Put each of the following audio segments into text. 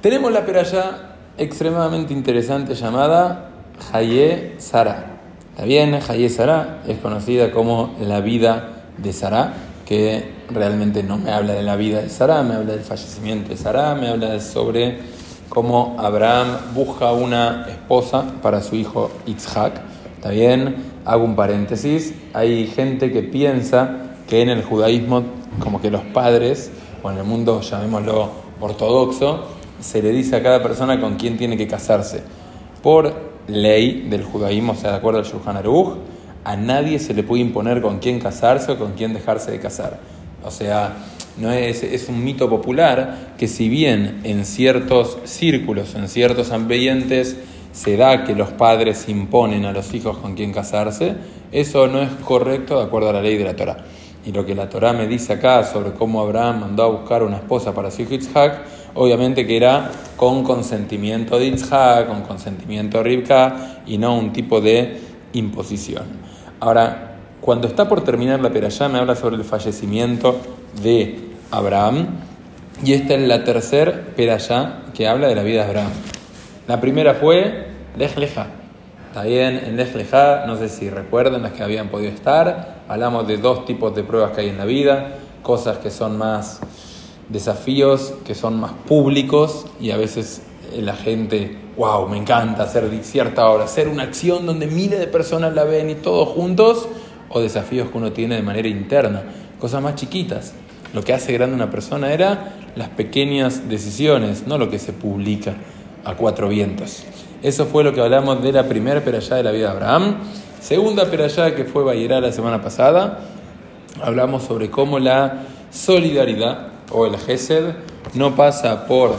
Tenemos la peralla extremadamente interesante llamada Haye Sara. ¿Está bien? Haye Sara es conocida como la vida de Sara, que realmente no me habla de la vida de Sara, me habla del fallecimiento de Sara, me habla sobre cómo Abraham busca una esposa para su hijo Isaac. ¿Está bien? Hago un paréntesis. Hay gente que piensa que en el judaísmo, como que los padres, o en el mundo llamémoslo ortodoxo, se le dice a cada persona con quién tiene que casarse. Por ley del judaísmo, o sea, de acuerdo al Shulchan Aruch, a nadie se le puede imponer con quién casarse o con quién dejarse de casar. O sea, no es, es un mito popular que si bien en ciertos círculos, en ciertos ambientes, se da que los padres imponen a los hijos con quién casarse, eso no es correcto de acuerdo a la ley de la Torah. Y lo que la Torah me dice acá sobre cómo Abraham mandó a buscar una esposa para su hijo Isaac, obviamente que era con consentimiento de Isaac, con consentimiento de Rivka y no un tipo de imposición. Ahora, cuando está por terminar la perashá me habla sobre el fallecimiento de Abraham y esta es la tercera perashá que habla de la vida de Abraham. La primera fue Lech Leja. Está bien, en Lech no sé si recuerdan las que habían podido estar, hablamos de dos tipos de pruebas que hay en la vida, cosas que son más desafíos, que son más públicos y a veces la gente, wow, me encanta hacer cierta obra, hacer una acción donde miles de personas la ven y todos juntos, o desafíos que uno tiene de manera interna, cosas más chiquitas. Lo que hace grande una persona era las pequeñas decisiones, no lo que se publica a cuatro vientos. Eso fue lo que hablamos de la primera perallá de la vida de Abraham. Segunda perallá que fue Bayerá la semana pasada, hablamos sobre cómo la solidaridad o el Gesed no pasa por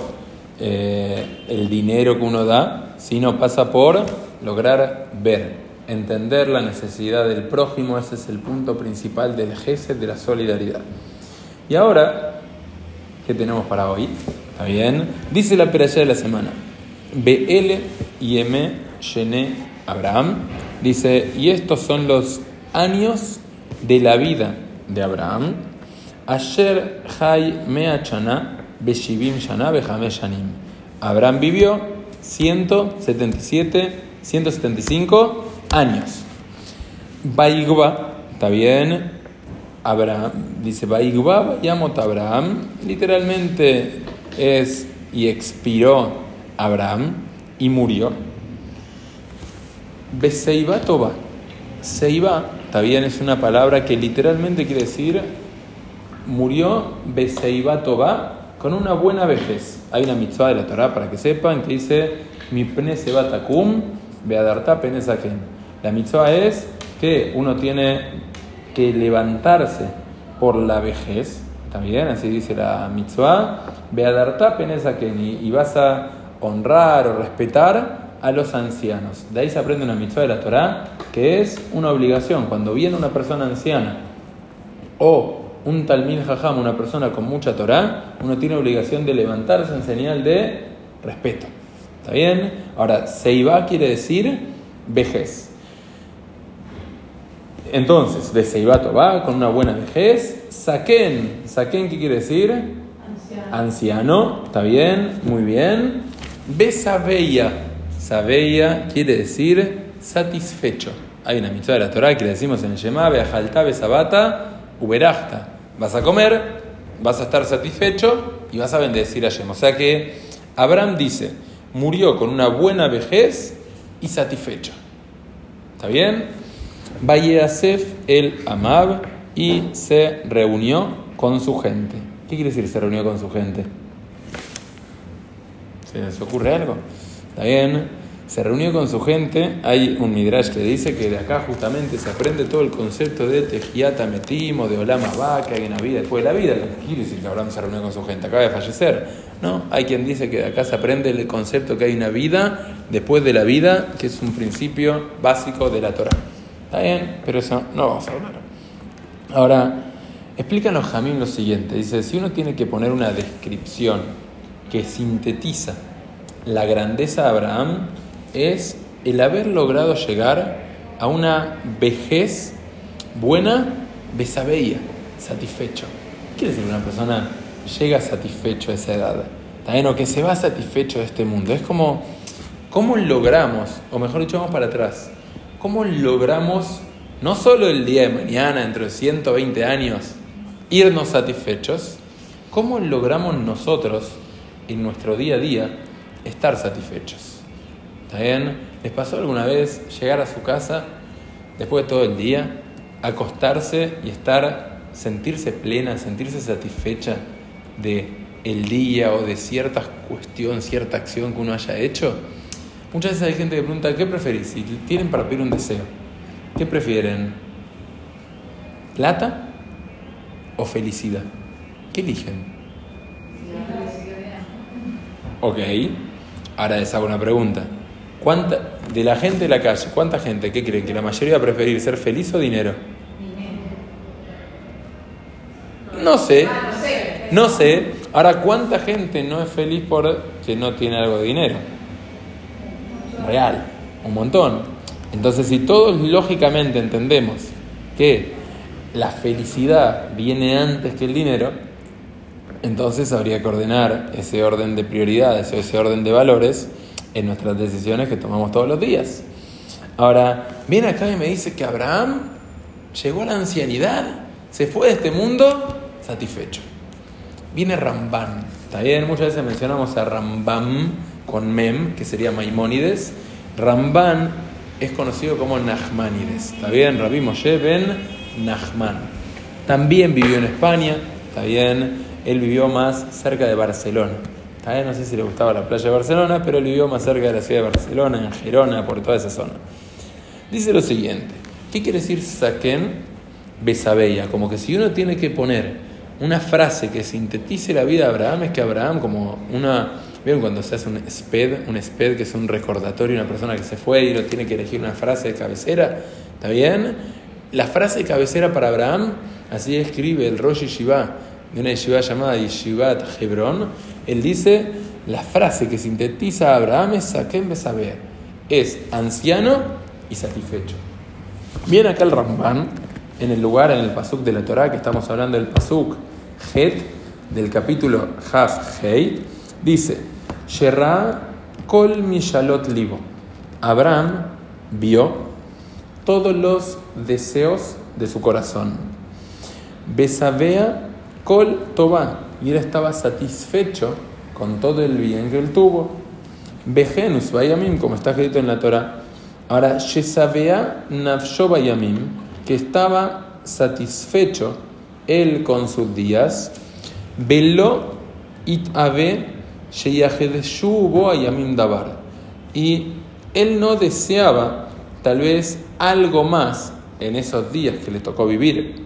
eh, el dinero que uno da, sino pasa por lograr ver, entender la necesidad del prójimo. Ese es el punto principal del Gesed, de la solidaridad. Y ahora, ¿qué tenemos para hoy? ¿Está bien? Dice la peralla de la semana. BL y M. Shene Abraham. Dice, y estos son los años de la vida de Abraham. Asher Hay Meachana Beshivim Shana Shanim. Abraham vivió 177, 175 años. Baigba, está bien. Abraham, dice Baigba, Yamot Abraham, literalmente es y expiró Abraham y murió. Beseiba Toba. Seiba, también es una palabra que literalmente quiere decir murió Beseiba Toba con una buena vejez. Hay una mitzvah de la Torah para que sepan que dice mi pene sebatakum beadarta. La mitzvah es que uno tiene que levantarse por la vejez, ¿está bien? Así dice la mitzvah, beadarta y vas a honrar o respetar a los ancianos. De ahí se aprende una mitzvah de la Torah que es una obligación. Cuando viene una persona anciana o un talmid jajam, una persona con mucha Torah, uno tiene obligación de levantarse en señal de respeto. ¿Está bien? Ahora, Seiba quiere decir vejez. Entonces, de Seiba va con una buena vejez. Saken, Saken, ¿qué quiere decir? Anciano. Anciano, ¿está bien? Muy bien. Besabeya, Sabeya quiere decir satisfecho. Hay una mitzvah de la Torah que le decimos en el Shema, Beajalta, Besabata, Uberachta. Vas a comer, vas a estar satisfecho y vas a bendecir a Shem. O sea que Abraham dice, murió con una buena vejez y satisfecho. ¿Está bien? Vayasef el Amab y se reunió con su gente. ¿Qué quiere decir se reunió con su gente? ¿Se les ocurre algo? ¿Está bien? Se reunió con su gente. Hay un midrash que dice que de acá justamente se aprende todo el concepto de Tejiata Metimo, de Olama que hay una vida después de la vida. ¿Qué quiere decir que Abraham se reunió con su gente? Acaba de fallecer. No, hay quien dice que de acá se aprende el concepto que hay una vida después de la vida, que es un principio básico de la Torah. Está bien, pero eso no vamos a hablar. Ahora, explícanos Jamín lo siguiente. Dice, si uno tiene que poner una descripción que sintetiza la grandeza de Abraham, es el haber logrado llegar a una vejez buena, besabeya, satisfecho. ¿Qué quiere decir una persona llega satisfecho a esa edad? también o que se va satisfecho de este mundo. Es como, ¿cómo logramos, o mejor dicho, vamos para atrás, cómo logramos no solo el día de mañana, dentro de 120 años, irnos satisfechos, cómo logramos nosotros en nuestro día a día estar satisfechos. ¿Está bien? ¿Les pasó alguna vez llegar a su casa después de todo el día, acostarse y estar, sentirse plena, sentirse satisfecha de el día o de cierta cuestión, cierta acción que uno haya hecho? Muchas veces hay gente que pregunta, ¿qué preferís? Si tienen para pedir un deseo, ¿qué prefieren? ¿Plata o felicidad? ¿Qué eligen? Ok, ahora les hago una pregunta. ¿Cuánta, de la gente de la calle, cuánta gente, ¿qué creen? ¿Que la mayoría va a preferir ser feliz o dinero? No sé, no sé. Ahora, ¿cuánta gente no es feliz porque no tiene algo de dinero? Real, un montón. Entonces, si todos lógicamente entendemos que la felicidad viene antes que el dinero, entonces habría que ordenar ese orden de prioridades o ese orden de valores en nuestras decisiones que tomamos todos los días. Ahora, viene acá y me dice que Abraham llegó a la ancianidad, se fue de este mundo satisfecho. Viene Ramban, está bien, muchas veces mencionamos a Rambam con Mem, que sería Maimónides. Ramban es conocido como Nachmanides, está bien, Rabbi Moshe ben Nachman. También vivió en España, está bien, él vivió más cerca de Barcelona. No sé si le gustaba la playa de Barcelona, pero él vivió más cerca de la ciudad de Barcelona, en Gerona, por toda esa zona. Dice lo siguiente, ¿qué quiere decir Saken Besabella? Como que si uno tiene que poner una frase que sintetice la vida de Abraham, es que Abraham como una... ¿Vieron cuando se hace un SPED? Un SPED que es un recordatorio de una persona que se fue y uno tiene que elegir una frase de cabecera. ¿Está bien? La frase de cabecera para Abraham, así escribe el Rosh Shiva de una yeshiva llamada Yeshivat Hebron, él dice, la frase que sintetiza a Abraham es Besaber, es anciano y satisfecho. Viene acá el Ramban, en el lugar, en el pasuk de la Torah, que estamos hablando del pasuk Het, del capítulo Haf Hei, dice, Sherra Kol Mishalot Libo. Abraham vio todos los deseos de su corazón. Besabea Kol Toba, y él estaba satisfecho con todo el bien que él tuvo. Bejenus Bayamim, como está escrito en la Torah. Ahora, Shesabea Nafsho Bayamim, que estaba satisfecho él con sus días. Velo It Ave Sheyahedeshu Ayamim Dabar. Y él no deseaba tal vez algo más en esos días que le tocó vivir.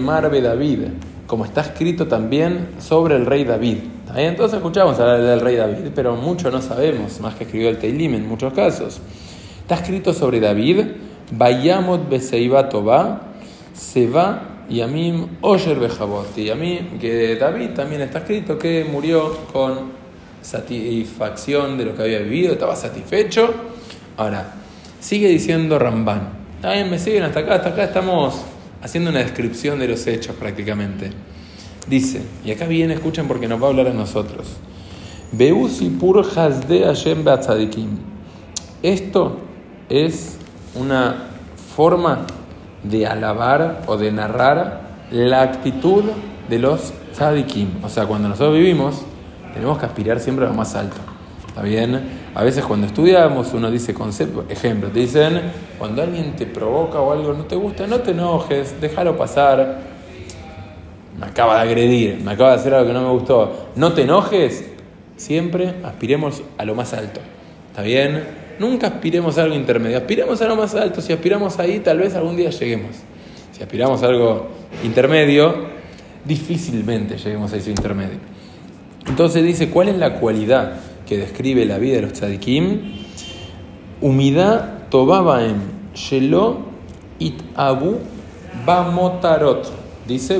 Marbe David, como está escrito también sobre el rey David. Entonces escuchamos hablar del rey David, pero mucho no sabemos, más que escribió el Teilim en muchos casos. Está escrito sobre David, Bayamot Beseiba Toba, Seba Yamim Osher Bejabot. Y a mí, que David también está escrito que murió con satisfacción de lo que había vivido, estaba satisfecho. Ahora, sigue diciendo Ramban. También me siguen hasta acá, hasta acá estamos haciendo una descripción de los hechos prácticamente. Dice, y acá viene, escuchen porque nos va a hablar a nosotros. Esto es una forma de alabar o de narrar la actitud de los tzadikim. O sea, cuando nosotros vivimos, tenemos que aspirar siempre a lo más alto. ¿Está bien? A veces cuando estudiamos uno dice concepto, ejemplo, te dicen, cuando alguien te provoca o algo no te gusta, no te enojes, déjalo pasar. Me acaba de agredir, me acaba de hacer algo que no me gustó. No te enojes, siempre aspiremos a lo más alto. ¿Está bien? Nunca aspiremos a algo intermedio, aspiremos a lo más alto. Si aspiramos ahí, tal vez algún día lleguemos. Si aspiramos a algo intermedio, difícilmente lleguemos a ese intermedio. Entonces dice, ¿cuál es la cualidad que describe la vida de los tzadikim, humidad tobabaem shelo it abu bamotarot. Dice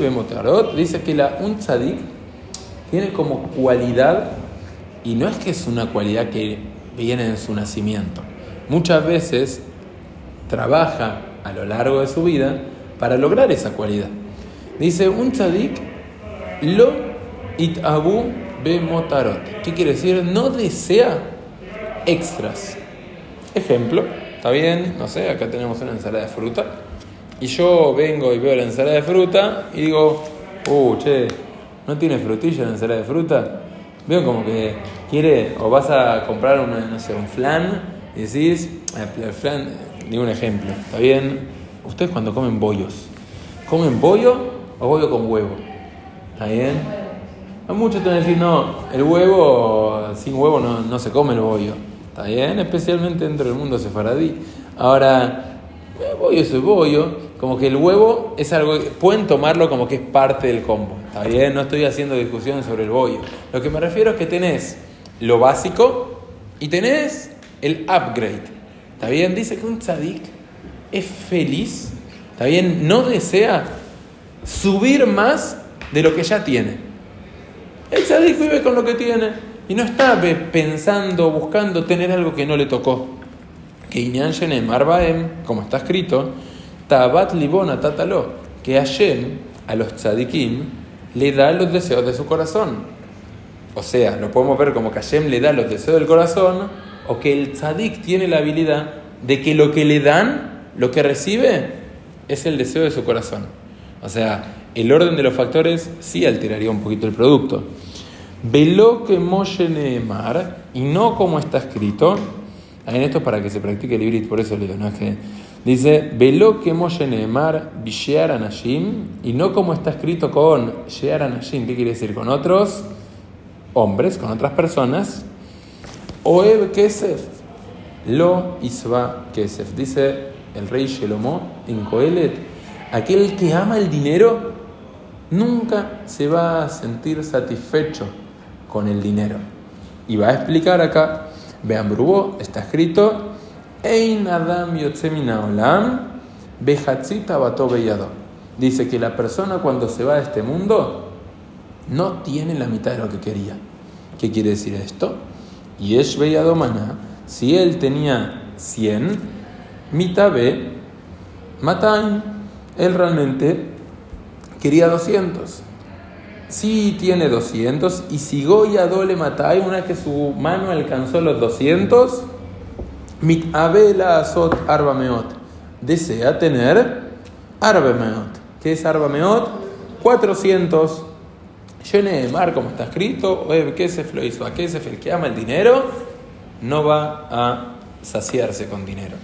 dice que la, un tzadik tiene como cualidad, y no es que es una cualidad que viene en su nacimiento, muchas veces trabaja a lo largo de su vida para lograr esa cualidad. Dice un tzadik lo It abu be motarot. ¿Qué quiere decir? No desea extras. Ejemplo, está bien, no sé, acá tenemos una ensalada de fruta. Y yo vengo y veo la ensalada de fruta y digo, uh, che, ¿no tiene frutilla la ensalada de fruta? Veo como que quiere, o vas a comprar una, no sé, un flan y decís, eh, el flan, digo un ejemplo, ¿está bien? Ustedes cuando comen bollos, ¿comen bollo o bollo con huevo? ¿Está bien? Muchos te van a decir, no, el huevo, sin huevo no, no se come el bollo. ¿Está bien? Especialmente dentro del mundo sefaradí. Ahora, el bollo es el bollo. Como que el huevo es algo, pueden tomarlo como que es parte del combo. ¿Está bien? No estoy haciendo discusión sobre el bollo. Lo que me refiero es que tenés lo básico y tenés el upgrade. ¿Está bien? Dice que un tzadik es feliz. ¿Está bien? No desea subir más de lo que ya tiene. El tzadik vive con lo que tiene y no está pensando, buscando tener algo que no le tocó. Que Inyan Marbaem, como está escrito, Tabat Libona Tatalo, que Hashem a los tzadikim le da los deseos de su corazón. O sea, lo podemos ver como que Hashem le da los deseos del corazón, o que el tzadik tiene la habilidad de que lo que le dan, lo que recibe, es el deseo de su corazón. O sea, el orden de los factores sí alteraría un poquito el producto. Velo que Moshe Neemar, y no como está escrito, en esto para que se practique el hibrid, por eso le digo, no es que. Dice, Velo que Moshe Bishear Anashim, y no como está escrito con Shear Anashim, ¿qué quiere decir? Con otros hombres, con otras personas. Oeb Kesef, Lo Isva Kesef, dice el rey Shelomo en Coelet, aquel que ama el dinero nunca se va a sentir satisfecho con el dinero. Y va a explicar acá, vean Brubó, está escrito, Ein Adam Olam, Dice que la persona cuando se va de este mundo no tiene la mitad de lo que quería. ¿Qué quiere decir esto? Y es Beyadomana, si él tenía 100, mitad B, Mataim, él realmente quería 200 si tiene 200 y si Goya dole matai, una vez que su mano alcanzó los 200, mit abela azot arbameot, desea tener arbameot. ¿Qué es arbameot? 400. Llene de mar, como está escrito, que se lo hizo a se el que ama el dinero, no va a saciarse con dinero.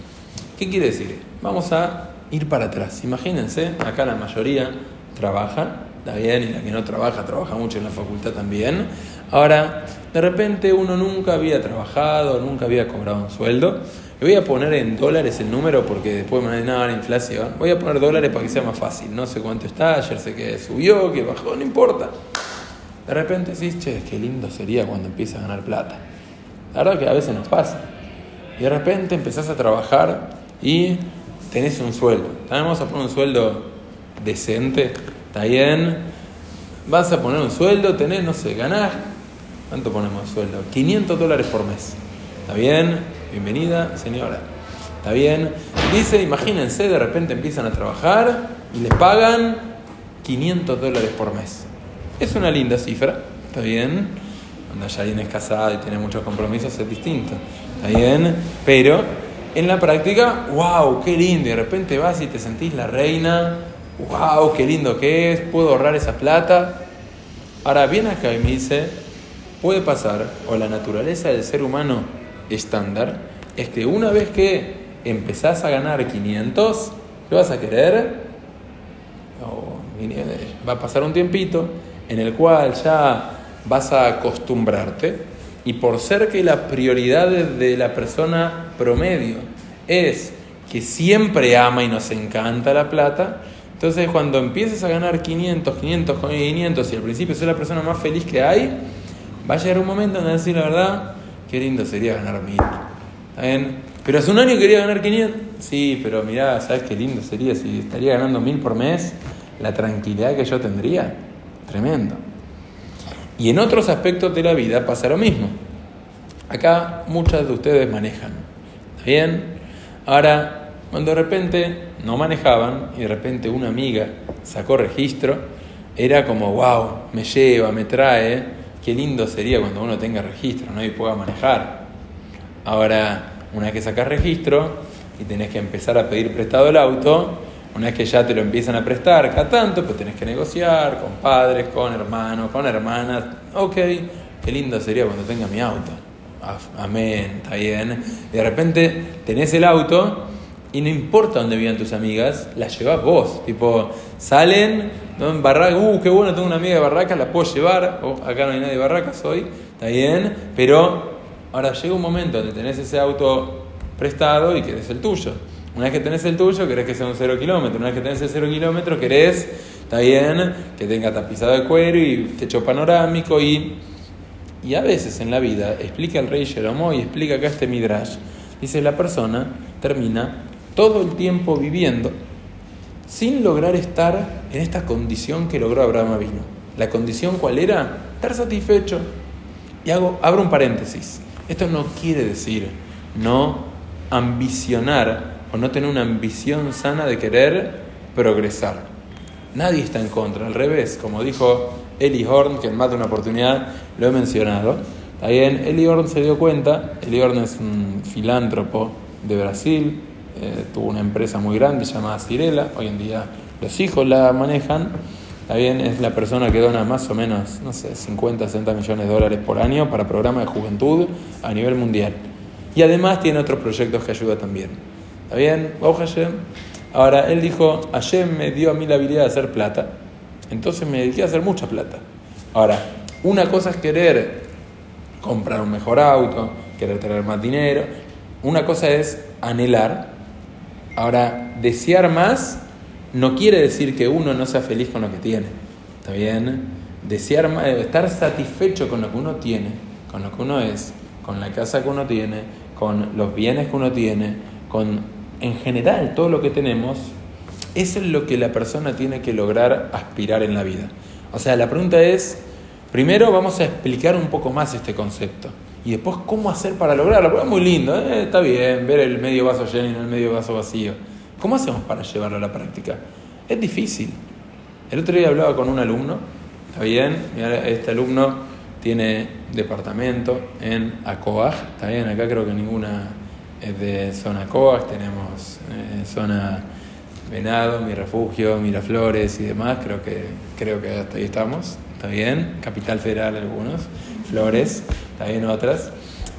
¿Qué quiere decir? Vamos a ir para atrás. Imagínense, acá la mayoría trabaja está bien, y la que no trabaja, trabaja mucho en la facultad también. Ahora, de repente uno nunca había trabajado, nunca había cobrado un sueldo. Le voy a poner en dólares el número porque después me van a la inflación. Voy a poner dólares para que sea más fácil. No sé cuánto está, ayer sé que subió, que bajó, no importa. De repente decís, che, qué lindo sería cuando empiezas a ganar plata. La verdad que a veces nos pasa. Y de repente empezás a trabajar y tenés un sueldo. Vamos a poner un sueldo decente ¿Está bien? Vas a poner un sueldo, tenés, no sé, ganás. ¿Cuánto ponemos de sueldo? 500 dólares por mes. ¿Está bien? Bienvenida, señora. ¿Está bien? Dice, imagínense, de repente empiezan a trabajar y les pagan 500 dólares por mes. Es una linda cifra, ¿está bien? Cuando ya alguien es casado y tiene muchos compromisos es distinto, ¿está bien? Pero en la práctica, wow, qué lindo. Y de repente vas y te sentís la reina wow, qué lindo que es, puedo ahorrar esa plata. Ahora viene acá y me dice, puede pasar, o la naturaleza del ser humano estándar, es que una vez que empezás a ganar 500, ¿qué vas a querer? va a pasar un tiempito en el cual ya vas a acostumbrarte y por ser que la prioridad de la persona promedio es que siempre ama y nos encanta la plata, entonces, cuando empieces a ganar 500, 500, 500 y al principio ser la persona más feliz que hay, va a llegar un momento en decir la verdad, qué lindo sería ganar 1000. Pero hace un año quería ganar 500. Sí, pero mirá, ¿sabes qué lindo sería si estaría ganando 1000 por mes? La tranquilidad que yo tendría. Tremendo. Y en otros aspectos de la vida pasa lo mismo. Acá muchas de ustedes manejan. ¿Está bien? Ahora, cuando de repente no manejaban y de repente una amiga sacó registro era como, wow, me lleva, me trae, qué lindo sería cuando uno tenga registro ¿no? y pueda manejar. Ahora, una vez que sacas registro y tenés que empezar a pedir prestado el auto, una vez que ya te lo empiezan a prestar cada tanto, pues tenés que negociar con padres, con hermanos, con hermanas. Ok, qué lindo sería cuando tenga mi auto. Amén, está bien. de repente tenés el auto y no importa dónde vivan tus amigas, las llevas vos. Tipo, salen ¿no? en Barraca, uh, qué bueno, tengo una amiga de Barraca, la puedo llevar. Oh, acá no hay nadie de Barracas hoy, está bien. Pero ahora llega un momento donde tenés ese auto prestado y querés el tuyo. Una vez que tenés el tuyo, querés que sea un cero kilómetro. Una vez que tenés el cero kilómetro, querés, está bien, que tenga tapizado de cuero y techo panorámico. Y, y a veces en la vida, explica el rey Jeromo y explica acá este Midrash, dice la persona termina todo el tiempo viviendo sin lograr estar en esta condición que logró Abraham vino. ¿La condición cuál era? Estar satisfecho. Y hago, abro un paréntesis. Esto no quiere decir no ambicionar o no tener una ambición sana de querer progresar. Nadie está en contra, al revés, como dijo Eli Horn, que en más de una oportunidad lo he mencionado. También Eli Horn se dio cuenta, Eli Horn es un filántropo de Brasil, eh, tuvo una empresa muy grande llamada Cirela, hoy en día los hijos la manejan. También es la persona que dona más o menos, no sé, 50, 60 millones de dólares por año para programas de juventud a nivel mundial. Y además tiene otros proyectos que ayuda también. ¿Está bien? Ahora, él dijo, Hashem me dio a mí la habilidad de hacer plata, entonces me dediqué a hacer mucha plata. Ahora, una cosa es querer comprar un mejor auto, querer tener más dinero, una cosa es anhelar. Ahora, desear más no quiere decir que uno no sea feliz con lo que tiene. ¿Está? Desear más, estar satisfecho con lo que uno tiene, con lo que uno es, con la casa que uno tiene, con los bienes que uno tiene, con en general todo lo que tenemos, eso es lo que la persona tiene que lograr aspirar en la vida. O sea, la pregunta es, primero vamos a explicar un poco más este concepto y después cómo hacer para lograrlo. Porque es muy lindo, ¿eh? está bien ver el medio vaso lleno y el medio vaso vacío. ¿Cómo hacemos para llevarlo a la práctica? Es difícil. El otro día hablaba con un alumno, está bien, este alumno tiene departamento en Acoaj, está bien, acá creo que ninguna es de zona COAX, tenemos eh, zona Venado, Mi Refugio, Miraflores y demás, creo que, creo que hasta ahí estamos, está bien, Capital Federal algunos, Flores, bien otras.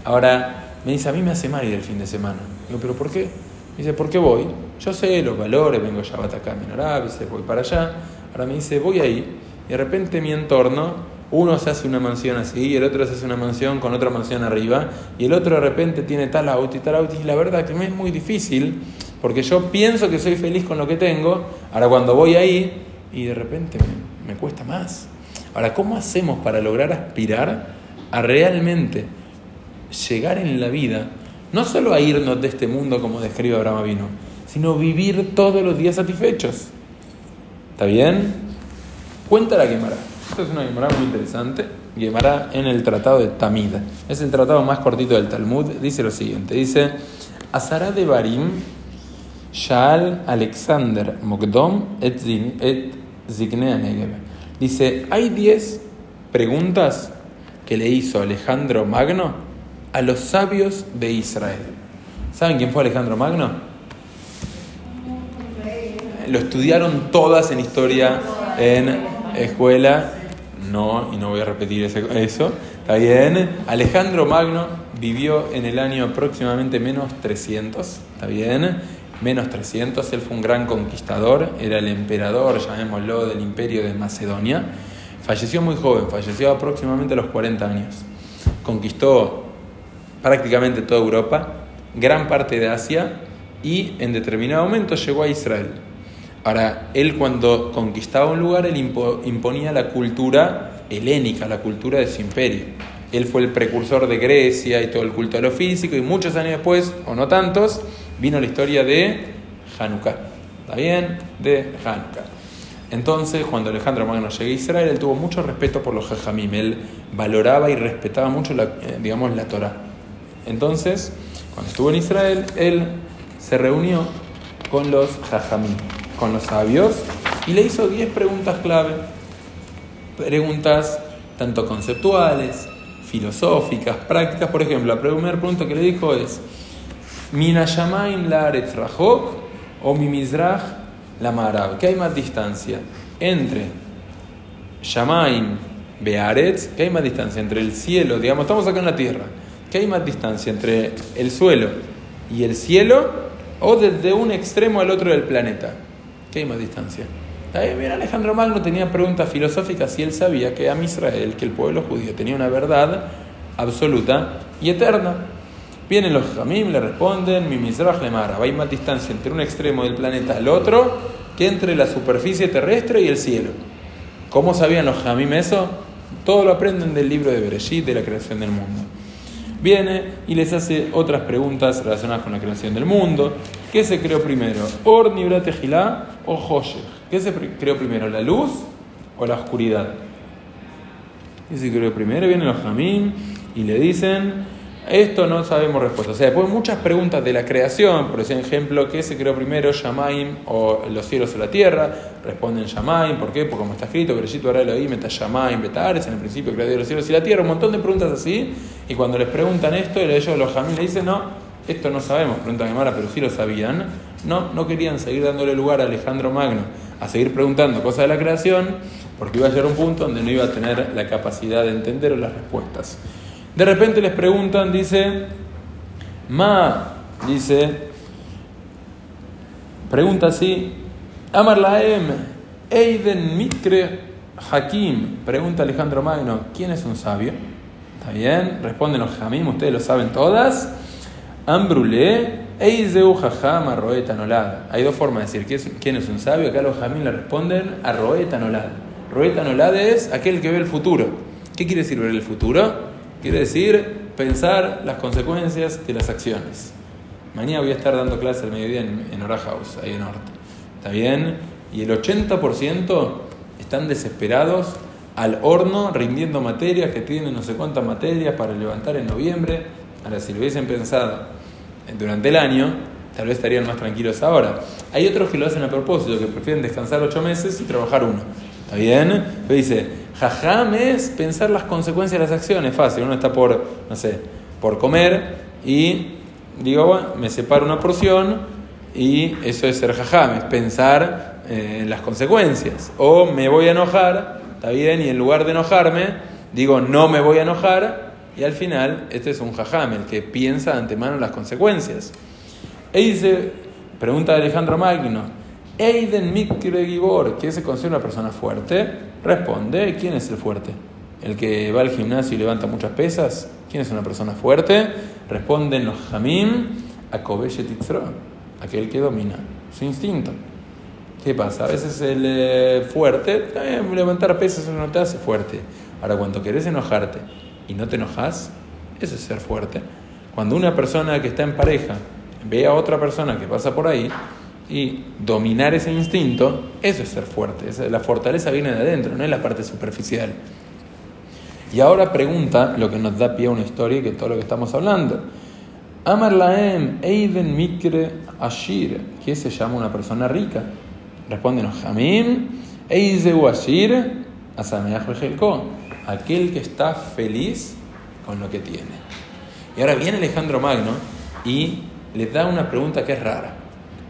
Ahora, me dice, a mí me hace mal ir el fin de semana. Digo, ¿pero por qué? Me dice, ¿por qué voy? Yo sé los valores, vengo ya a Batacá, dice, voy para allá. Ahora me dice, voy ahí, y de repente mi entorno uno se hace una mansión así, el otro se hace una mansión con otra mansión arriba, y el otro de repente tiene tal auto y tal auto, y la verdad que me es muy difícil, porque yo pienso que soy feliz con lo que tengo, ahora cuando voy ahí, y de repente me, me cuesta más. Ahora, ¿cómo hacemos para lograr aspirar a realmente llegar en la vida, no solo a irnos de este mundo como describe Abraham Avino, sino vivir todos los días satisfechos? ¿Está bien? Cuenta la quemará. Esto es una Gemara muy interesante. Gemara en el tratado de Tamid. Es el tratado más cortito del Talmud. Dice lo siguiente: Dice, Azara de Barim, Shaal Alexander Mokdom et, et Dice, hay 10 preguntas que le hizo Alejandro Magno a los sabios de Israel. ¿Saben quién fue Alejandro Magno? Lo estudiaron todas en historia en escuela no, y no voy a repetir eso, está bien. Alejandro Magno vivió en el año aproximadamente menos 300, está bien, menos 300, él fue un gran conquistador, era el emperador, llamémoslo, del imperio de Macedonia. Falleció muy joven, falleció aproximadamente a los 40 años. Conquistó prácticamente toda Europa, gran parte de Asia y en determinado momento llegó a Israel. Ahora, él cuando conquistaba un lugar, él imponía la cultura helénica, la cultura de su imperio. Él fue el precursor de Grecia y todo el culto a lo físico, y muchos años después, o no tantos, vino la historia de Hanukkah. ¿Está bien? De Hanukkah. Entonces, cuando Alejandro Magno llegó a Israel, él tuvo mucho respeto por los Jajamim. Él valoraba y respetaba mucho, la, eh, digamos, la Torah. Entonces, cuando estuvo en Israel, él se reunió con los Jajamim con los sabios y le hizo 10 preguntas clave. preguntas tanto conceptuales, filosóficas, prácticas. Por ejemplo, la primera pregunta que le dijo es, ¿Mina la o mi Mizrach la Marab? ¿Qué hay más distancia entre Shamaim Bearetz? ¿Qué hay más distancia entre el cielo? Digamos, estamos acá en la tierra. ¿Qué hay más distancia entre el suelo y el cielo o desde un extremo al otro del planeta? ¿Qué hay más distancia? Mira, Alejandro Magno tenía preguntas filosóficas y él sabía que a Israel, que el pueblo judío tenía una verdad absoluta y eterna. Vienen los Jamim, le responden, mi Mizrach le mara. Hay más distancia entre un extremo del planeta al otro que entre la superficie terrestre y el cielo. ¿Cómo sabían los Jamim eso? Todo lo aprenden del libro de Bereshit, de la creación del mundo viene y les hace otras preguntas relacionadas con la creación del mundo. ¿Qué se creó primero? ¿Or Nibrate o Hoshech? ¿Qué se creó primero? ¿La luz o la oscuridad? ¿Qué se creó primero? Vienen los Jamín y le dicen esto no sabemos respuesta. O sea, después muchas preguntas de la creación, por ejemplo, ¿qué se creó primero, Shamaim o los cielos o la tierra? Responden Shamaim, ¿por qué? Porque como está escrito, Bereshit ahora Elohim, está Shamaim, Betares, en el principio creó los cielos y la tierra, un montón de preguntas así. Y cuando les preguntan esto, ellos, los Jamim, le dicen, no, esto no sabemos, preguntan Gemara, pero sí lo sabían. No, no querían seguir dándole lugar a Alejandro Magno a seguir preguntando cosas de la creación, porque iba a llegar un punto donde no iba a tener la capacidad de entender las respuestas. De repente les preguntan, dice, Ma, dice, pregunta así, Amar Laem, Eiden Mikre Hakim, pregunta Alejandro Magno, ¿quién es un sabio? ¿Está bien? Responden los Jamim, ustedes lo saben todas. Ambrulé, Eizeu Jajam Arroeta Nolad. Hay dos formas de decir quién es un sabio. Acá los Jamim le responden Arroeta Nolad. Roeta Nolad es aquel que ve el futuro. ¿Qué quiere decir ver el futuro? Quiere decir pensar las consecuencias de las acciones. Mañana voy a estar dando clase al mediodía en, en House, ahí en Norte. ¿Está bien? Y el 80% están desesperados al horno rindiendo materias que tienen no sé cuántas materias para levantar en noviembre. Ahora, si lo hubiesen pensado durante el año, tal vez estarían más tranquilos ahora. Hay otros que lo hacen a propósito, que prefieren descansar ocho meses y trabajar uno. ¿Está bien? Pero dice, jajam es pensar las consecuencias de las acciones, fácil. Uno está por, no sé, por comer y digo, bueno, me separo una porción y eso es ser jajam, es pensar eh, las consecuencias. O me voy a enojar, está bien, y en lugar de enojarme, digo, no me voy a enojar y al final este es un jajam, el que piensa de antemano las consecuencias. E dice, pregunta Alejandro Magno, Eiden Mikre Gibor, ¿quién se considera una persona fuerte? Responde, ¿quién es el fuerte? ¿El que va al gimnasio y levanta muchas pesas? ¿Quién es una persona fuerte? Responden los Hamim, Akobeshetitzro, aquel que domina su instinto. ¿Qué pasa? A veces el eh, fuerte, levantar pesas no te hace fuerte. Ahora, cuando querés enojarte y no te enojas, eso es ser fuerte. Cuando una persona que está en pareja ve a otra persona que pasa por ahí, y dominar ese instinto, eso es ser fuerte. La fortaleza viene de adentro, no es la parte superficial. Y ahora pregunta lo que nos da pie a una historia que todo lo que estamos hablando. Amar Laem, Eiden Mikre Ashir, ¿qué se llama una persona rica? Respóndenos, Jamim, Eizeu Ashir, aquel que está feliz con lo que tiene. Y ahora viene Alejandro Magno y le da una pregunta que es rara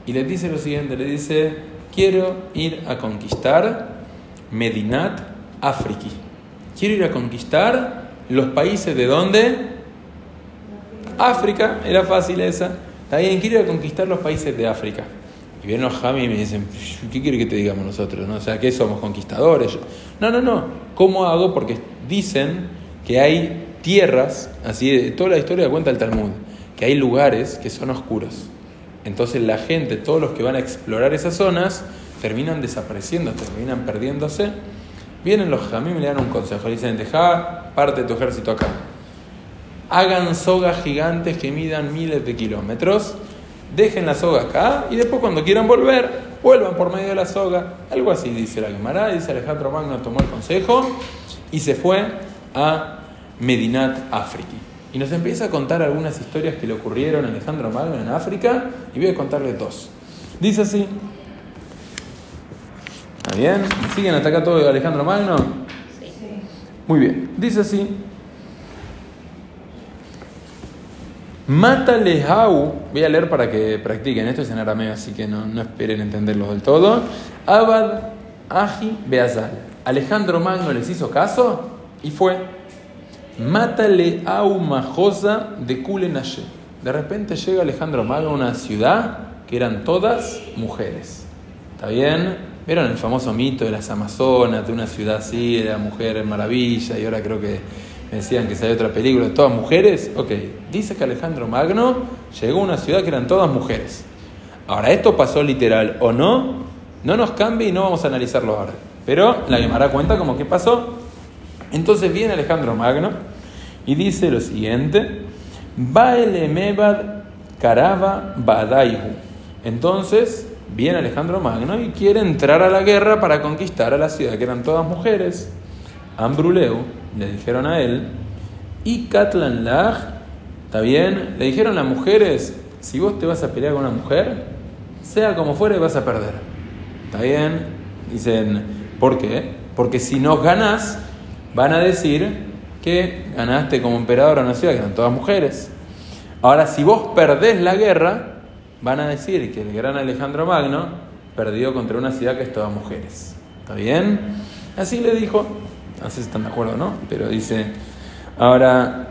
y le dice lo siguiente, le dice, quiero ir a conquistar Medinat Afriki. Quiero ir a conquistar los países de dónde? África, era fácil esa. Bien, quiero ir a conquistar los países de África. Y vienen los Jami y me dicen, ¿qué quiere que te digamos nosotros? ¿No? O sea, ¿qué somos conquistadores? No, no, no. ¿Cómo hago? Porque dicen que hay tierras, así, toda la historia cuenta el Talmud, que hay lugares que son oscuros entonces la gente, todos los que van a explorar esas zonas, terminan desapareciendo, terminan perdiéndose. Vienen los jamim y le dan un consejo. Le dicen, deja parte de tu ejército acá. Hagan sogas gigantes que midan miles de kilómetros. Dejen la soga acá y después cuando quieran volver, vuelvan por medio de la soga. Algo así dice la Gemara. Dice Alejandro Magno tomó el consejo y se fue a Medinat Afriki. Y nos empieza a contar algunas historias que le ocurrieron a Alejandro Magno en África y voy a contarle dos. Dice así. ¿Está bien? ¿Siguen hasta acá todo de Alejandro Magno? Muy bien, dice así. Mátale hau, voy a leer para que practiquen, esto es en arameo, así que no, no esperen entenderlo del todo. Abad Aji Beazal. Alejandro Magno les hizo caso y fue. Mátale au majosa de Kulenashe. De repente llega Alejandro Magno a una ciudad que eran todas mujeres. ¿Está bien? ¿Vieron el famoso mito de las Amazonas, de una ciudad así, de la mujer maravilla, y ahora creo que me decían que salió otra película, todas mujeres? Ok, dice que Alejandro Magno llegó a una ciudad que eran todas mujeres. Ahora, ¿esto pasó literal o no? No nos cambie y no vamos a analizarlo ahora. Pero la Gemara cuenta como que pasó. Entonces viene Alejandro Magno y dice lo siguiente: Baele mebad karava badaihu. Entonces viene Alejandro Magno y quiere entrar a la guerra para conquistar a la ciudad, que eran todas mujeres. Ambruleu le dijeron a él, y Katlan Lach, ¿está bien? Le dijeron las mujeres, si vos te vas a pelear con una mujer, sea como fuere, vas a perder. ¿Está bien? Dicen, ¿por qué? Porque si no ganas, van a decir que ganaste como emperador a una ciudad que eran todas mujeres. Ahora, si vos perdés la guerra, van a decir que el gran Alejandro Magno perdió contra una ciudad que es todas mujeres. ¿Está bien? Así le dijo, así están de acuerdo, ¿no? Pero dice, ahora,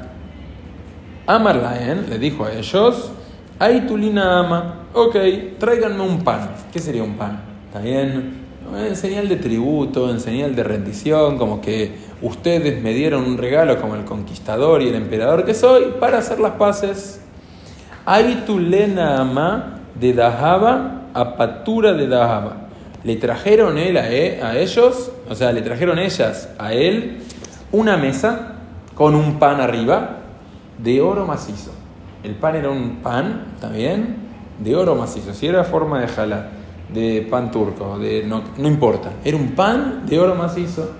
Amarlaen le dijo a ellos, Aitulina ama, ok, tráiganme un pan. ¿Qué sería un pan? ¿Está bien? En señal de tributo, en señal de rendición, como que ustedes me dieron un regalo como el conquistador y el emperador que soy para hacer las paces. Aitulena ama de Dahaba a Patura de Dahaba. Le trajeron él a, e, a ellos, o sea, le trajeron ellas a él una mesa con un pan arriba de oro macizo. El pan era un pan, también, de oro macizo. Si era forma de jala, de pan turco, de, no, no importa. Era un pan de oro macizo.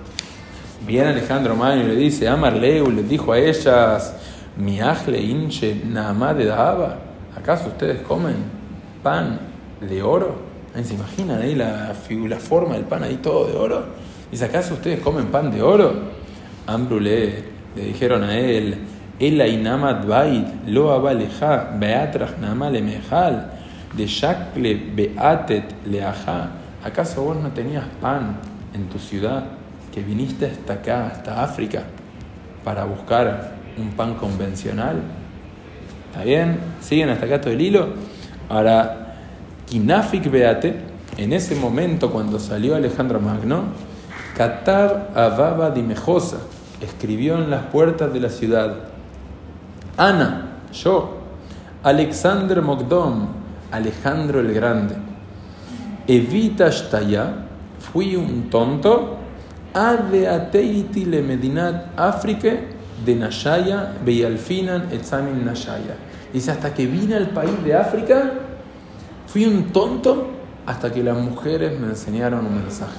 Viene Alejandro Magno y le dice, Amarleu le dijo a ellas, Miajle inche nama de daba. ¿Acaso ustedes comen pan de oro? ¿Se imaginan ahí la, la forma del pan ahí todo de oro? ¿Dice, acaso ustedes comen pan de oro? Ambrule le dijeron a él, el inamat bait lo abaleja beatrach nama le mejal de shakle beatet leaja. ¿Acaso vos no tenías pan en tu ciudad que viniste hasta acá, hasta África, para buscar un pan convencional? ¿Está bien? ¿Siguen hasta acá todo el hilo? Ahora, Kinafik Beate, en ese momento cuando salió Alejandro Magno, Katab Ababa Dimejosa escribió en las puertas de la ciudad: Ana, yo, Alexander Mogdom, Alejandro el Grande, Evita Shtaya, fui un tonto, Adeateiti le Medinat Afrique de Nashaya, Beyalfinan Etzamin Nashaya. Dice: hasta que vine al país de África, Fui un tonto hasta que las mujeres me enseñaron un mensaje.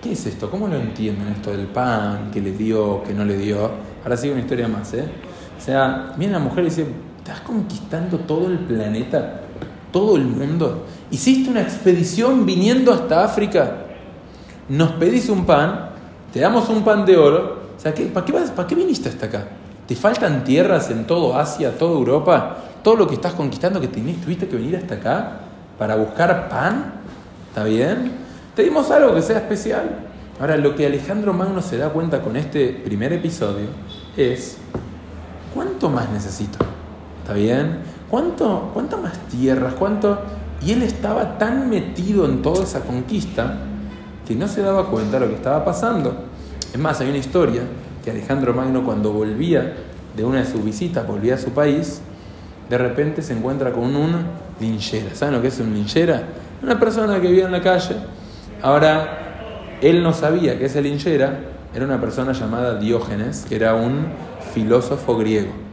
¿Qué es esto? ¿Cómo lo entienden esto del pan que le dio, que no le dio? Ahora sigue una historia más, ¿eh? O sea, viene la mujer y dice, ¿estás conquistando todo el planeta? ¿Todo el mundo? ¿Hiciste una expedición viniendo hasta África? Nos pedís un pan, te damos un pan de oro. ¿para qué, ¿para qué viniste hasta acá? ¿Te faltan tierras en todo Asia, toda Europa? Todo lo que estás conquistando que tuviste que venir hasta acá para buscar pan, ¿está bien? Te dimos algo que sea especial. Ahora, lo que Alejandro Magno se da cuenta con este primer episodio es, ¿cuánto más necesito? ¿Está bien? ¿Cuánto, ¿Cuánto más tierras? ¿Cuánto? Y él estaba tan metido en toda esa conquista que no se daba cuenta de lo que estaba pasando. Es más, hay una historia que Alejandro Magno cuando volvía de una de sus visitas, volvía a su país, de repente se encuentra con un linchera. ¿Saben lo que es un linchera? Una persona que vivía en la calle. Ahora, él no sabía que ese linchera era una persona llamada Diógenes, que era un filósofo griego.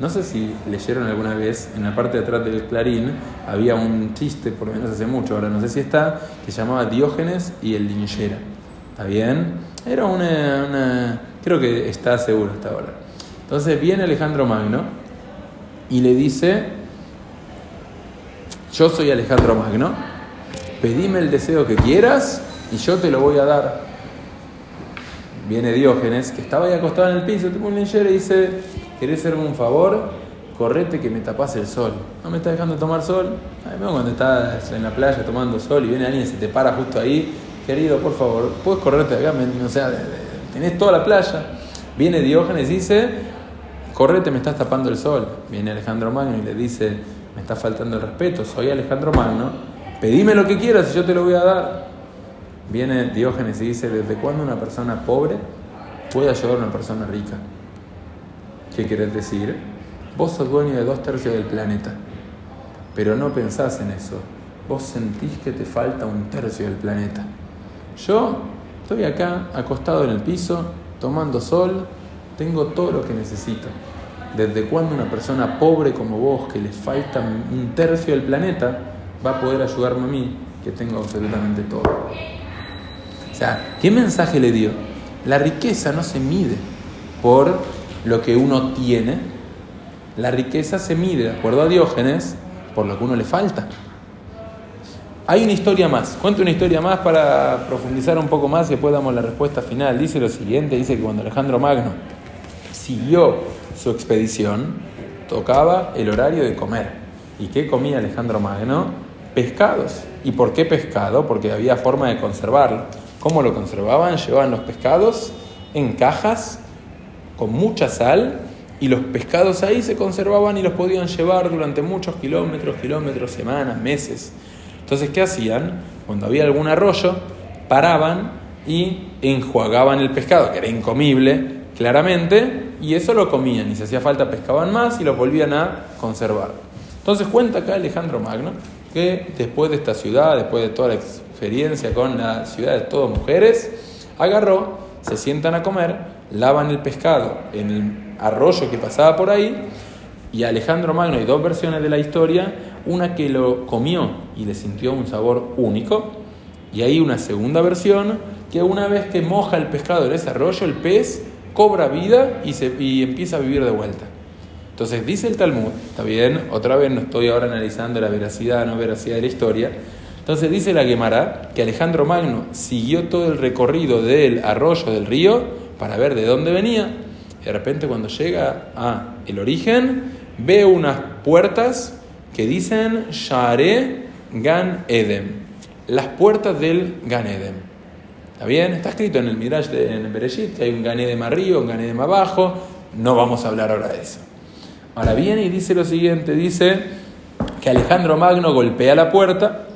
No sé si leyeron alguna vez, en la parte de atrás del Clarín había un chiste, por lo menos hace mucho, ahora no sé si está, que se llamaba Diógenes y el linchera. ¿Está bien? Era una, una creo que está seguro hasta ahora. Entonces viene Alejandro Magno y le dice, yo soy Alejandro Magno, pedime el deseo que quieras y yo te lo voy a dar. viene Diógenes, que estaba ahí acostado en el piso, tipo un linchero, y dice, ¿querés hacerme un favor? Correte que me tapas el sol. ¿No me estás dejando tomar sol? Ay, cuando estás en la playa tomando sol y viene alguien y se te para justo ahí, querido, por favor, ¿puedes correrte acá? O sea, tenés toda la playa. Viene Diógenes y dice, correte, me estás tapando el sol. Viene Alejandro Magno y le dice, me está faltando el respeto, soy Alejandro Magno, pedime lo que quieras y yo te lo voy a dar. Viene Diógenes y dice, ¿desde cuándo una persona pobre puede ayudar a una persona rica? ¿Qué querés decir? Vos sos dueño de dos tercios del planeta, pero no pensás en eso. Vos sentís que te falta un tercio del planeta. Yo estoy acá, acostado en el piso, tomando sol, tengo todo lo que necesito. ¿Desde cuándo una persona pobre como vos, que le falta un tercio del planeta, va a poder ayudarme a mí, que tengo absolutamente todo? O sea, ¿qué mensaje le dio? La riqueza no se mide por lo que uno tiene, la riqueza se mide, de acuerdo a Diógenes, por lo que uno le falta. Hay una historia más, cuento una historia más para profundizar un poco más y después damos la respuesta final. Dice lo siguiente, dice que cuando Alejandro Magno siguió su expedición, tocaba el horario de comer. ¿Y qué comía Alejandro Magno? Pescados. ¿Y por qué pescado? Porque había forma de conservarlo. ¿Cómo lo conservaban? Llevaban los pescados en cajas con mucha sal y los pescados ahí se conservaban y los podían llevar durante muchos kilómetros, kilómetros, semanas, meses. Entonces, ¿qué hacían? Cuando había algún arroyo, paraban y enjuagaban el pescado, que era incomible, claramente, y eso lo comían y si hacía falta pescaban más y lo volvían a conservar. Entonces cuenta acá Alejandro Magno que después de esta ciudad, después de toda la experiencia con la ciudad de todas mujeres, agarró, se sientan a comer, lavan el pescado en el arroyo que pasaba por ahí y Alejandro Magno hay dos versiones de la historia, una que lo comió y le sintió un sabor único y hay una segunda versión que una vez que moja el pescado en ese arroyo, el pez cobra vida y, se, y empieza a vivir de vuelta. Entonces dice el Talmud, está bien, otra vez no estoy ahora analizando la veracidad no veracidad de la historia, entonces dice la Gemara que Alejandro Magno siguió todo el recorrido del arroyo del río para ver de dónde venía. Y de repente cuando llega a el origen, ve unas puertas que dicen Share Gan Edem, las puertas del Gan Edem. ¿Está bien? Está escrito en el Midrash de, en Bereshit que hay un Ganedem arriba, un Ganedem abajo. No vamos a hablar ahora de eso. Ahora viene y dice lo siguiente: dice que Alejandro Magno golpea la puerta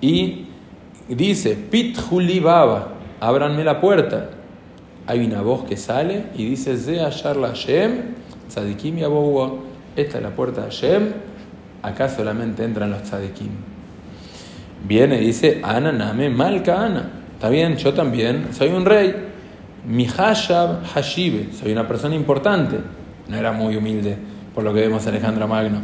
y dice: Pit Baba, ábranme la puerta. Hay una voz que sale y dice: Zea Sharla Shem, Tzadikim Esta es la puerta de Shem. Acá solamente entran los Tzadikim. Viene y dice: Ana Name Malka Ana. Está bien, yo también soy un rey. Mi Hashab Hashibe, soy una persona importante. No era muy humilde, por lo que vemos Alejandro Magno.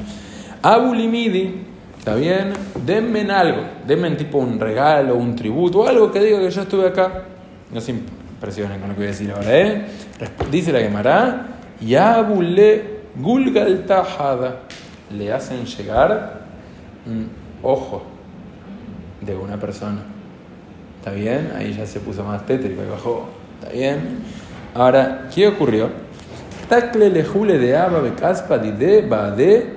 Abu Limidi, está bien, denme algo, denme tipo un regalo, un tributo, algo que diga que yo estuve acá. No se impresionen con lo que voy a decir ahora, ¿eh? Dice la Gemara, le Gulgal Tahada, le hacen llegar un ojo de una persona. ¿Está bien? Ahí ya se puso más tétrico y bajó. ¿Está bien? Ahora, ¿qué ocurrió? Takle lejule de aba becaspa de de.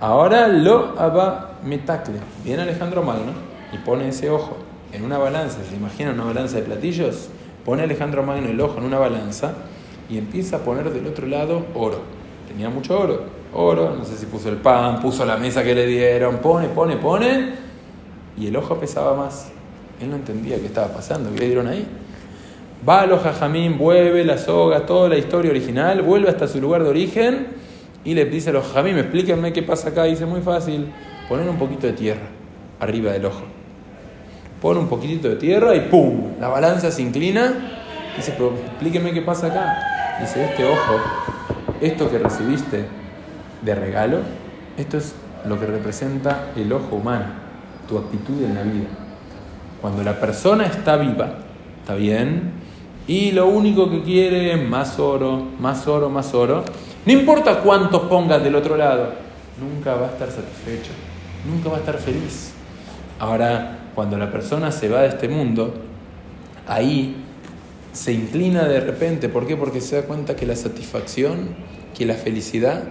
Ahora lo aba metakle. Viene Alejandro Magno y pone ese ojo en una balanza. ¿Se imagina una balanza de platillos? Pone Alejandro Magno el ojo en una balanza y empieza a poner del otro lado oro. Tenía mucho oro. Oro, no sé si puso el pan, puso la mesa que le dieron, pone, pone, pone. Y el ojo pesaba más. Él no entendía qué estaba pasando, ¿qué le dieron ahí? Va a los jajamín, vuelve la soga, toda la historia original, vuelve hasta su lugar de origen y le dice a los jajamín, explíquenme qué pasa acá. Y dice, muy fácil, poner un poquito de tierra arriba del ojo. Pone un poquitito de tierra y ¡pum! La balanza se inclina. Dice, pero explíquenme qué pasa acá. Dice, este ojo, esto que recibiste de regalo, esto es lo que representa el ojo humano, tu actitud en la vida. Cuando la persona está viva, ¿está bien? Y lo único que quiere es más oro, más oro, más oro. No importa cuánto pongas del otro lado, nunca va a estar satisfecho, nunca va a estar feliz. Ahora, cuando la persona se va de este mundo, ahí se inclina de repente. ¿Por qué? Porque se da cuenta que la satisfacción, que la felicidad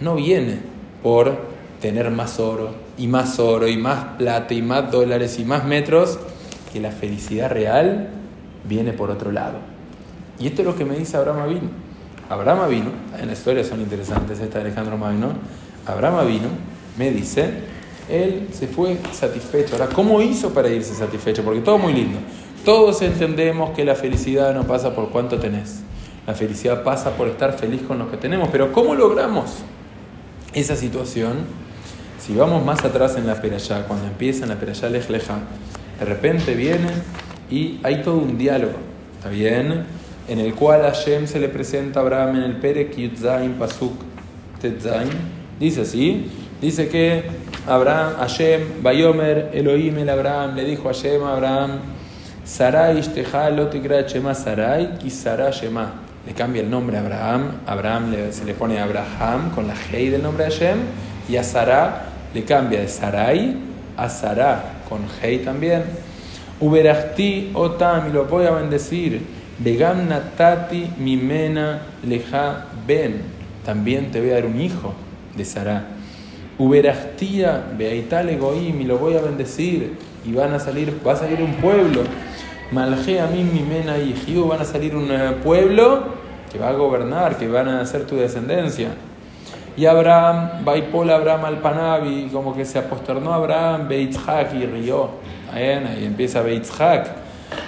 no viene por tener más oro y más oro y más plata y más dólares y más metros, que la felicidad real viene por otro lado. Y esto es lo que me dice Abraham Avino. Abraham vino, en la historia son interesantes, esta de Alejandro Magno. Abraham vino, me dice, él se fue satisfecho. Ahora, ¿cómo hizo para irse satisfecho? Porque todo muy lindo. Todos entendemos que la felicidad no pasa por cuánto tenés. La felicidad pasa por estar feliz con lo que tenemos. Pero ¿cómo logramos esa situación? Si vamos más atrás en la Perayá, cuando empieza en la Perayá Lejleja, de repente viene y hay todo un diálogo, ¿está bien? En el cual Hashem se le presenta a Abraham en el Perek Yudzain Pasuk Tetzain. Dice así, dice que Abraham, Hashem, Bayomer, Elohim el Abraham, le dijo a Hashem a Abraham, Sarai Shema Sarai, y Sarai Shema. Le cambia el nombre a Abraham, Abraham se le pone Abraham con la Hei del nombre de Hashem, y a Sarah le cambia de Sarai a Sarah con Hei también. Uberachti otam, y lo voy a bendecir. Begam natati mimena leja ben. También te voy a dar un hijo de Sarah. Uberachtia beaital egoim, y lo voy a bendecir. Y van a salir, va a salir un pueblo. Malje a mí mimena y van a salir un eh, pueblo que va a gobernar, que van a ser tu descendencia. Y Abraham, Baipol Abraham al Panabi, como que se aposternó Abraham, Beitzhak y rió. Ahí empieza Beitzhak.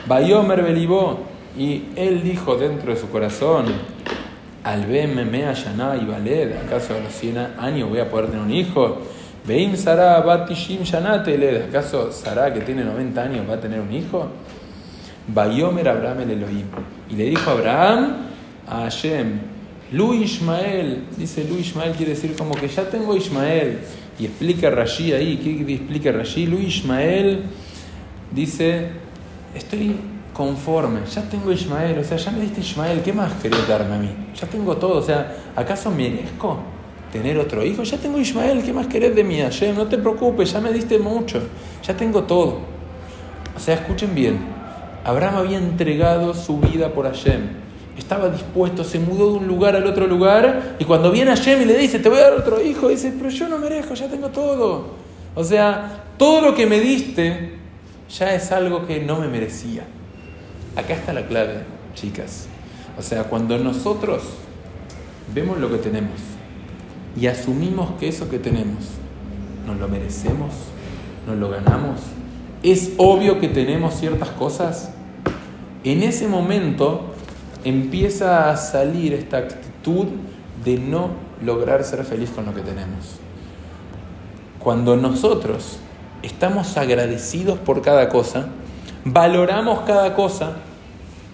Bayomer Belibó. Y él dijo dentro de su corazón, al Mea Yana y Valed, ¿acaso a los 100 años voy a poder tener un hijo? Veim Sara Batishim Yanateled, ¿acaso Sara que tiene 90 años va a tener un hijo? Bayomer Abraham el Elohim. Y le dijo a Abraham, a Hashem, Lu Ismael, dice Lu Ismael quiere decir como que ya tengo Ismael. Y explica Rashi ahí, ¿qué explica Rashi? Lu Ismael dice, estoy conforme, ya tengo Ismael, o sea, ya me diste Ismael, ¿qué más querés darme a mí? Ya tengo todo, o sea, ¿acaso merezco tener otro hijo? Ya tengo Ismael, ¿qué más querés de mí? Hashem, no te preocupes, ya me diste mucho, ya tengo todo. O sea, escuchen bien, Abraham había entregado su vida por Hashem estaba dispuesto, se mudó de un lugar al otro lugar y cuando viene Hashem y le dice, te voy a dar otro hijo, dice, pero yo no merezco, ya tengo todo. O sea, todo lo que me diste ya es algo que no me merecía. Acá está la clave, chicas. O sea, cuando nosotros vemos lo que tenemos y asumimos que eso que tenemos nos lo merecemos, nos lo ganamos, es obvio que tenemos ciertas cosas, en ese momento empieza a salir esta actitud de no lograr ser feliz con lo que tenemos. Cuando nosotros estamos agradecidos por cada cosa, valoramos cada cosa,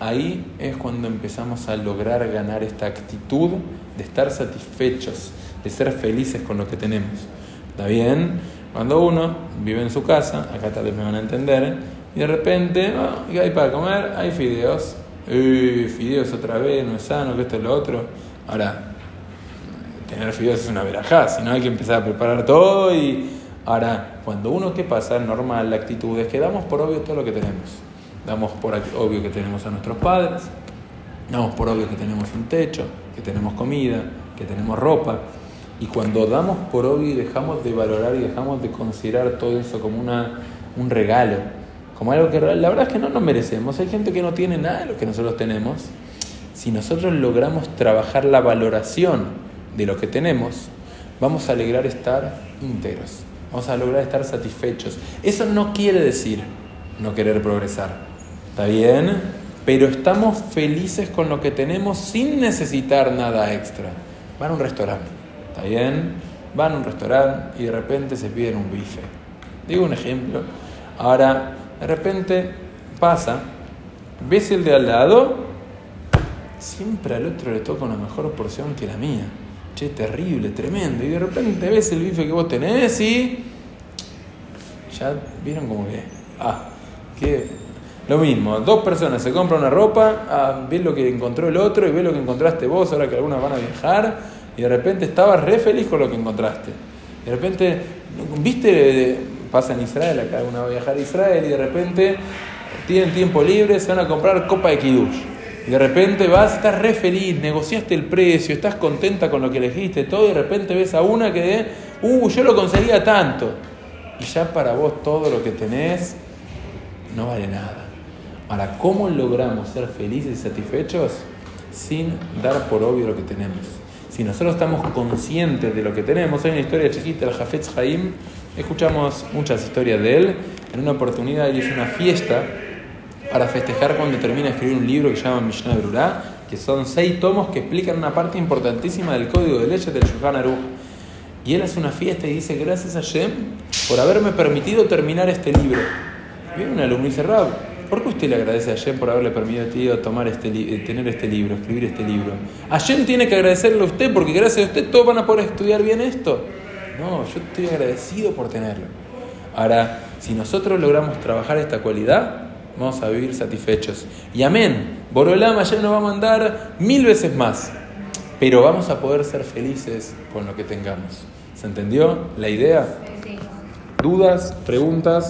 ahí es cuando empezamos a lograr ganar esta actitud de estar satisfechos, de ser felices con lo que tenemos. ¿Está bien? Cuando uno vive en su casa, acá tal vez me van a entender, y de repente, oh, hay para comer? Hay fideos eh, fideos otra vez, no es sano, que esto es lo otro. Ahora, tener fideos es una verajá, si no hay que empezar a preparar todo y... Ahora, cuando uno, ¿qué pasa? Normal, la actitud es que damos por obvio todo lo que tenemos. Damos por obvio que tenemos a nuestros padres, damos por obvio que tenemos un techo, que tenemos comida, que tenemos ropa. Y cuando damos por obvio y dejamos de valorar y dejamos de considerar todo eso como una, un regalo, como algo que la verdad es que no nos merecemos. Hay gente que no tiene nada de lo que nosotros tenemos. Si nosotros logramos trabajar la valoración de lo que tenemos, vamos a lograr estar íntegros, vamos a lograr estar satisfechos. Eso no quiere decir no querer progresar, ¿está bien? Pero estamos felices con lo que tenemos sin necesitar nada extra. Van a un restaurante, ¿está bien? Van a un restaurante y de repente se piden un bife. Digo un ejemplo. Ahora, de repente pasa, ves el de al lado, siempre al otro le toca una mejor porción que la mía. Che, terrible, tremendo. Y de repente ves el bife que vos tenés y ya vieron como que, ah, que lo mismo, dos personas se compran una ropa, ah, ves lo que encontró el otro y ves lo que encontraste vos, ahora que algunas van a viajar, y de repente estabas re feliz con lo que encontraste. De repente, ¿viste pasa en Israel, acá uno va a viajar a Israel y de repente tienen tiempo libre, se van a comprar copa de Kiddush. De repente vas, estás re feliz, negociaste el precio, estás contenta con lo que elegiste, todo, y de repente ves a una que, uh, yo lo conseguía tanto. Y ya para vos todo lo que tenés no vale nada. Ahora, ¿cómo logramos ser felices y satisfechos sin dar por obvio lo que tenemos? Si nosotros estamos conscientes de lo que tenemos, hay una historia chiquita, el Jafetz Haim, escuchamos muchas historias de él. En una oportunidad él hizo una fiesta para festejar cuando termina de escribir un libro que se llama Mishnah Berurah, que son seis tomos que explican una parte importantísima del código de leyes del Shulchan Aruch. Y él hace una fiesta y dice, gracias a Shem por haberme permitido terminar este libro. Y viene un alumno y dice, Rab, ¿por qué usted le agradece a Shem por haberle permitido tomar este tener este libro, escribir este libro? A Shem tiene que agradecerle a usted porque gracias a usted todos van a poder estudiar bien esto. No, yo estoy agradecido por tenerlo. Ahora, si nosotros logramos trabajar esta cualidad, vamos a vivir satisfechos. Y amén, Borolama ya nos va a mandar mil veces más, pero vamos a poder ser felices con lo que tengamos. ¿Se entendió la idea? ¿Dudas? ¿Preguntas?